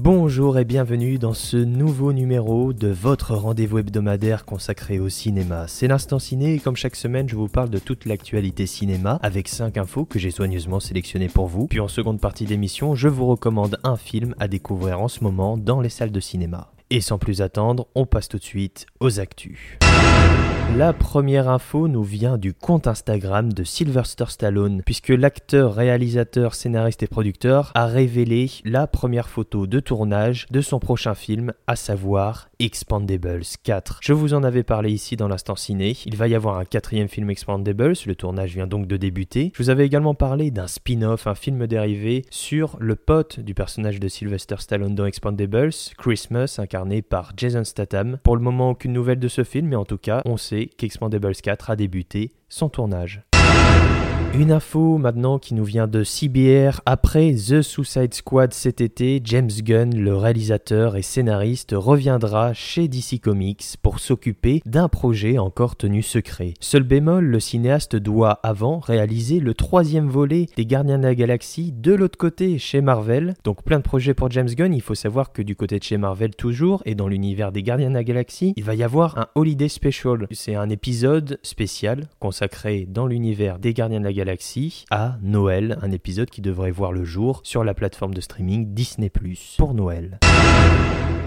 Bonjour et bienvenue dans ce nouveau numéro de votre rendez-vous hebdomadaire consacré au cinéma. C'est l'instant ciné et comme chaque semaine je vous parle de toute l'actualité cinéma avec 5 infos que j'ai soigneusement sélectionnées pour vous. Puis en seconde partie d'émission je vous recommande un film à découvrir en ce moment dans les salles de cinéma. Et sans plus attendre, on passe tout de suite aux actus. La première info nous vient du compte Instagram de Sylvester Stallone, puisque l'acteur, réalisateur, scénariste et producteur a révélé la première photo de tournage de son prochain film, à savoir Expandables 4. Je vous en avais parlé ici dans l'instant ciné. Il va y avoir un quatrième film Expandables, le tournage vient donc de débuter. Je vous avais également parlé d'un spin-off, un film dérivé sur le pote du personnage de Sylvester Stallone dans Expandables, Christmas, incarné par Jason Statham. Pour le moment, aucune nouvelle de ce film, mais en tout cas, on sait qu'Expandables 4 a débuté son tournage. Une info maintenant qui nous vient de CBR. Après The Suicide Squad cet été, James Gunn, le réalisateur et scénariste, reviendra chez DC Comics pour s'occuper d'un projet encore tenu secret. Seul bémol, le cinéaste doit avant réaliser le troisième volet des Gardiens de la Galaxie de l'autre côté chez Marvel. Donc plein de projets pour James Gunn. Il faut savoir que du côté de chez Marvel toujours et dans l'univers des Gardiens de la Galaxie, il va y avoir un Holiday Special. C'est un épisode spécial consacré dans l'univers des Gardiens de la Galaxie à Noël, un épisode qui devrait voir le jour sur la plateforme de streaming Disney ⁇ pour Noël.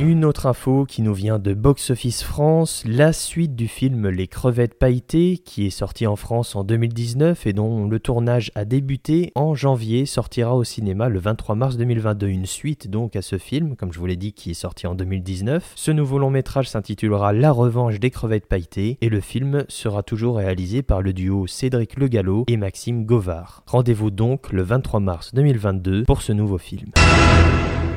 Une autre info qui nous vient de Box Office France, la suite du film Les crevettes pailletées, qui est sorti en France en 2019 et dont le tournage a débuté en janvier, sortira au cinéma le 23 mars 2022. Une suite donc à ce film, comme je vous l'ai dit, qui est sorti en 2019. Ce nouveau long métrage s'intitulera La revanche des crevettes pailletées et le film sera toujours réalisé par le duo Cédric Le Gallo et Maxime Govard. Rendez-vous donc le 23 mars 2022 pour ce nouveau film.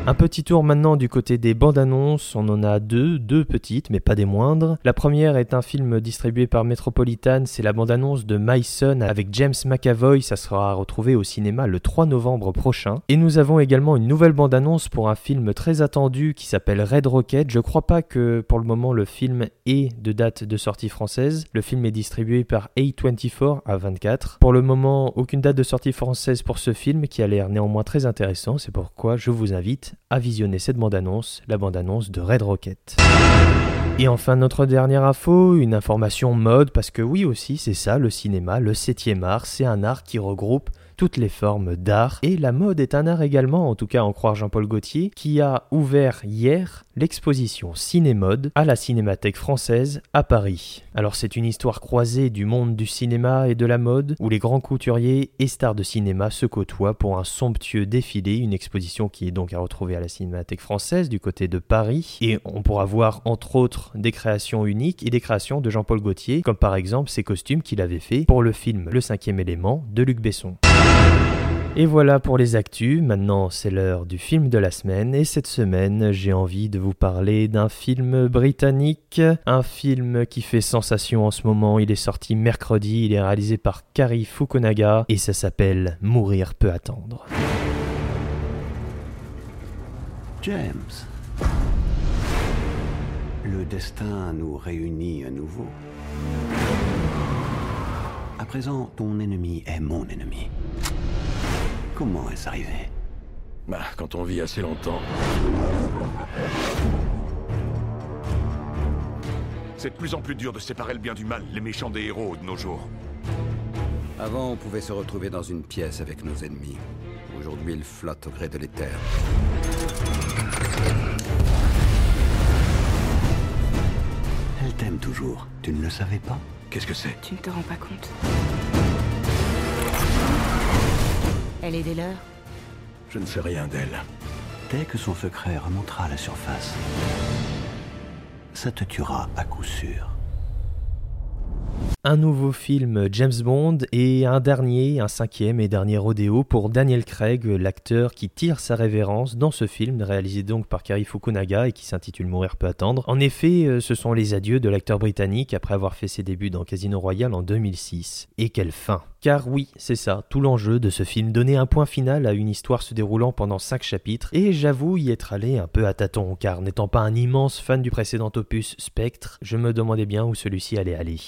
Un petit tour maintenant du côté des bandes annonces, on en a deux, deux petites mais pas des moindres. La première est un film distribué par Metropolitan, c'est la bande annonce de My Son avec James McAvoy, ça sera retrouvé au cinéma le 3 novembre prochain. Et nous avons également une nouvelle bande annonce pour un film très attendu qui s'appelle Red Rocket. Je crois pas que pour le moment le film ait de date de sortie française. Le film est distribué par A24 à 24. Pour le moment, aucune date de sortie française pour ce film qui a l'air néanmoins très intéressant, c'est pourquoi je vous invite à visionner cette bande-annonce, la bande-annonce de Red Rocket. Et enfin notre dernière info, une information mode, parce que oui aussi c'est ça le cinéma, le 7 art, c'est un art qui regroupe toutes les formes d'art. Et la mode est un art également, en tout cas en croire Jean-Paul Gaultier, qui a ouvert hier l'exposition Cinémode à la Cinémathèque française à Paris. Alors c'est une histoire croisée du monde du cinéma et de la mode, où les grands couturiers et stars de cinéma se côtoient pour un somptueux défilé, une exposition qui est donc à retrouver à la Cinémathèque française du côté de Paris. Et on pourra voir entre autres des créations uniques et des créations de Jean-Paul Gaultier, comme par exemple ses costumes qu'il avait fait pour le film Le cinquième élément de Luc Besson. Et voilà pour les actus, maintenant c'est l'heure du film de la semaine. Et cette semaine j'ai envie de vous parler d'un film britannique, un film qui fait sensation en ce moment, il est sorti mercredi, il est réalisé par Kari Fukunaga. Et ça s'appelle Mourir peut attendre. James, le destin nous réunit à nouveau. À présent, ton ennemi est mon ennemi. Comment est-ce arrivé Bah, quand on vit assez longtemps. C'est de plus en plus dur de séparer le bien du mal, les méchants des héros de nos jours. Avant, on pouvait se retrouver dans une pièce avec nos ennemis. Aujourd'hui, ils flottent au gré de l'éther. Elle t'aime toujours. Tu ne le savais pas Qu'est-ce que c'est? Tu ne te rends pas compte. Elle est des leurs Je ne sais rien d'elle. Dès que son secret remontera à la surface, ça te tuera à coup sûr. Un nouveau film James Bond et un dernier, un cinquième et dernier rodéo pour Daniel Craig, l'acteur qui tire sa révérence dans ce film, réalisé donc par Kari Fukunaga et qui s'intitule Mourir peut attendre. En effet, euh, ce sont les adieux de l'acteur britannique après avoir fait ses débuts dans Casino Royale en 2006. Et quelle fin car oui, c'est ça, tout l'enjeu de ce film, donner un point final à une histoire se déroulant pendant 5 chapitres, et j'avoue y être allé un peu à tâtons, car n'étant pas un immense fan du précédent opus Spectre, je me demandais bien où celui-ci allait aller.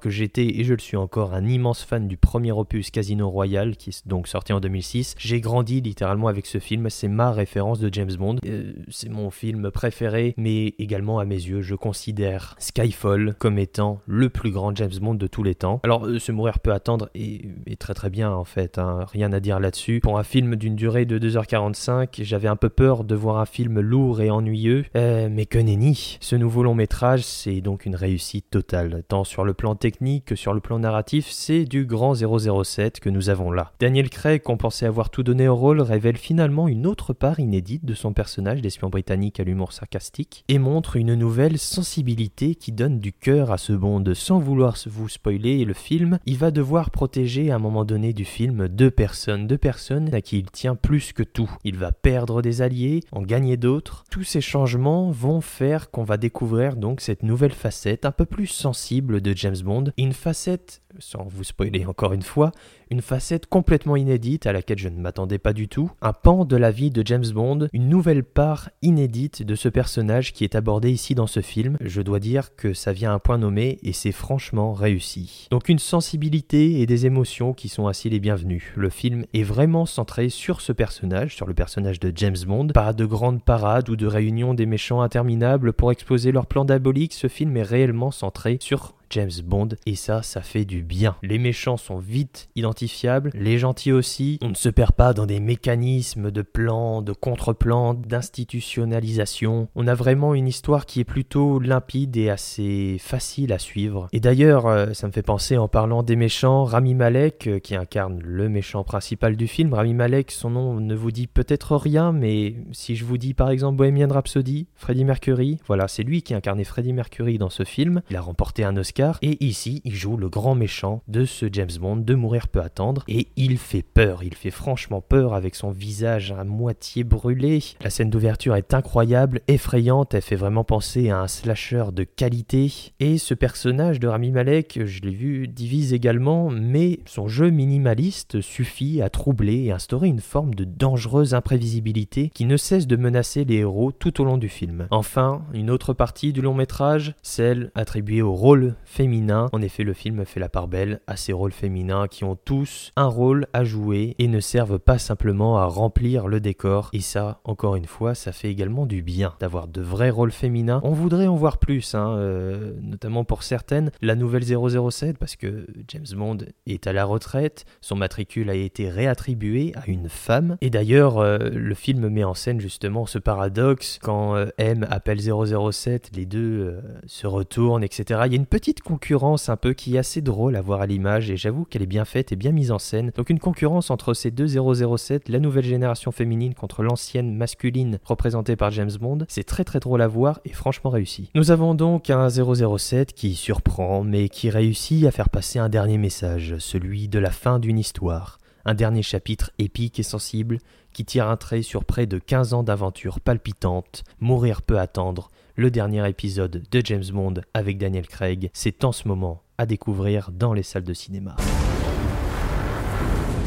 Que j'étais, et je le suis encore, un immense fan du premier opus Casino Royale, qui est donc sorti en 2006. J'ai grandi littéralement avec ce film, c'est ma référence de James Bond, euh, c'est mon film préféré, mais également à mes yeux, je considère Skyfall comme étant le plus grand James Bond de tous les temps. Alors, euh, se mourir peut attendre, est, très très bien en fait, hein. rien à dire là-dessus. Pour un film d'une durée de 2h45, j'avais un peu peur de voir un film lourd et ennuyeux, euh, mais que nenni. Ce nouveau long métrage, c'est donc une réussite totale, tant sur le plan technique que sur le plan narratif, c'est du grand 007 que nous avons là. Daniel Craig, qu'on pensait avoir tout donné au rôle, révèle finalement une autre part inédite de son personnage d'espion britannique à l'humour sarcastique et montre une nouvelle sensibilité qui donne du cœur à ce Bond. Sans vouloir vous spoiler le film, il va devoir protéger à un moment donné du film deux personnes, deux personnes à qui il tient plus que tout. Il va perdre des alliés, en gagner d'autres. Tous ces changements vont faire qu'on va découvrir donc cette nouvelle facette un peu plus sensible de James Bond, une facette sans vous spoiler encore une fois, une facette complètement inédite à laquelle je ne m'attendais pas du tout, un pan de la vie de James Bond, une nouvelle part inédite de ce personnage qui est abordé ici dans ce film. Je dois dire que ça vient à un point nommé et c'est franchement réussi. Donc une sensibilité et des émotions qui sont ainsi les bienvenues. Le film est vraiment centré sur ce personnage, sur le personnage de James Bond. Pas de grandes parades ou de réunions des méchants interminables pour exposer leur plan diabolique, ce film est réellement centré sur James Bond et ça, ça fait du bien. Les méchants sont vite identifiables, les gentils aussi. On ne se perd pas dans des mécanismes de plans, de contre-plans, d'institutionnalisation. On a vraiment une histoire qui est plutôt limpide et assez facile à suivre. Et d'ailleurs, euh, ça me fait penser en parlant des méchants, Rami Malek, euh, qui incarne le méchant principal du film. Rami Malek, son nom ne vous dit peut-être rien, mais si je vous dis par exemple Bohemian Rhapsody, Freddie Mercury, voilà, c'est lui qui incarnait Freddie Mercury dans ce film. Il a remporté un Oscar et ici, il joue le grand méchant de ce James Bond, de Mourir peut attendre, et il fait peur, il fait franchement peur avec son visage à moitié brûlé. La scène d'ouverture est incroyable, effrayante, elle fait vraiment penser à un slasher de qualité, et ce personnage de Rami Malek, je l'ai vu, divise également, mais son jeu minimaliste suffit à troubler et instaurer une forme de dangereuse imprévisibilité qui ne cesse de menacer les héros tout au long du film. Enfin, une autre partie du long métrage, celle attribuée au rôle féminin. En effet, le film fait la part belle à ces rôles féminins qui ont tous un rôle à jouer et ne servent pas simplement à remplir le décor. Et ça, encore une fois, ça fait également du bien d'avoir de vrais rôles féminins. On voudrait en voir plus, hein, euh, notamment pour certaines. La nouvelle 007, parce que James Bond est à la retraite, son matricule a été réattribué à une femme. Et d'ailleurs, euh, le film met en scène justement ce paradoxe quand euh, M appelle 007, les deux se retournent, etc. Il y a une petite concurrence un peu qui est assez à voir à l'image et j'avoue qu'elle est bien faite et bien mise en scène. Donc une concurrence entre ces deux 007, la nouvelle génération féminine contre l'ancienne masculine représentée par James Bond, c'est très très drôle à voir et franchement réussi. Nous avons donc un 007 qui surprend mais qui réussit à faire passer un dernier message, celui de la fin d'une histoire. Un dernier chapitre épique et sensible qui tire un trait sur près de 15 ans d'aventures palpitantes, mourir peut attendre, le dernier épisode de James Bond avec Daniel Craig, c'est en ce moment à découvrir dans les salles de cinéma.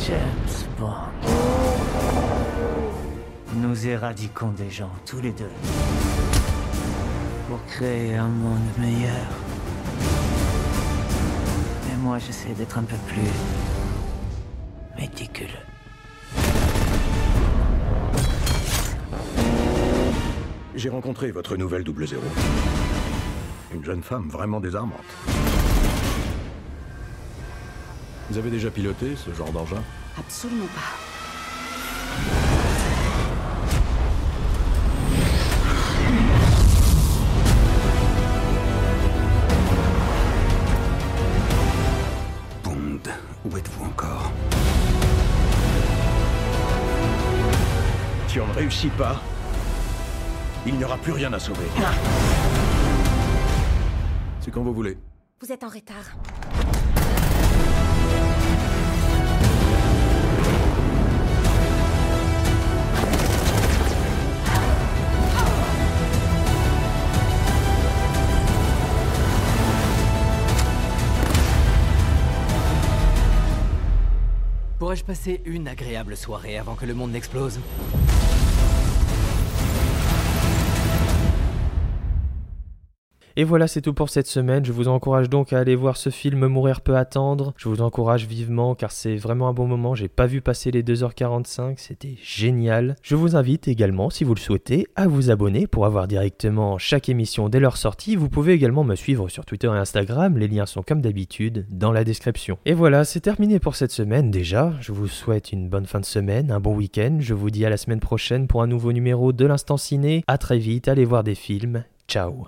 James Bond. Nous éradiquons des gens tous les deux pour créer un monde meilleur. Et moi, j'essaie d'être un peu plus méticuleux. J'ai rencontré votre nouvelle double zéro. Une jeune femme vraiment désarmante. Vous avez déjà piloté ce genre d'engin Absolument pas. Bond, où êtes-vous encore Si on ne réussit pas, il n'y aura plus rien à sauver. C'est quand vous voulez. Vous êtes en retard. Pourrais-je passer une agréable soirée avant que le monde n'explose? Et voilà, c'est tout pour cette semaine. Je vous encourage donc à aller voir ce film Mourir peut attendre. Je vous encourage vivement car c'est vraiment un bon moment. J'ai pas vu passer les 2h45, c'était génial. Je vous invite également, si vous le souhaitez, à vous abonner pour avoir directement chaque émission dès leur sortie. Vous pouvez également me suivre sur Twitter et Instagram. Les liens sont comme d'habitude dans la description. Et voilà, c'est terminé pour cette semaine déjà. Je vous souhaite une bonne fin de semaine, un bon week-end. Je vous dis à la semaine prochaine pour un nouveau numéro de l'Instant Ciné. À très vite, allez voir des films. Ciao